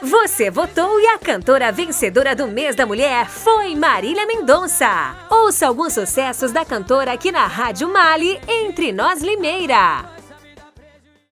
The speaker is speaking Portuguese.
Você votou e a cantora vencedora do mês da mulher foi Marília Mendonça. Ouça alguns sucessos da cantora aqui na Rádio Mali, Entre Nós Limeira.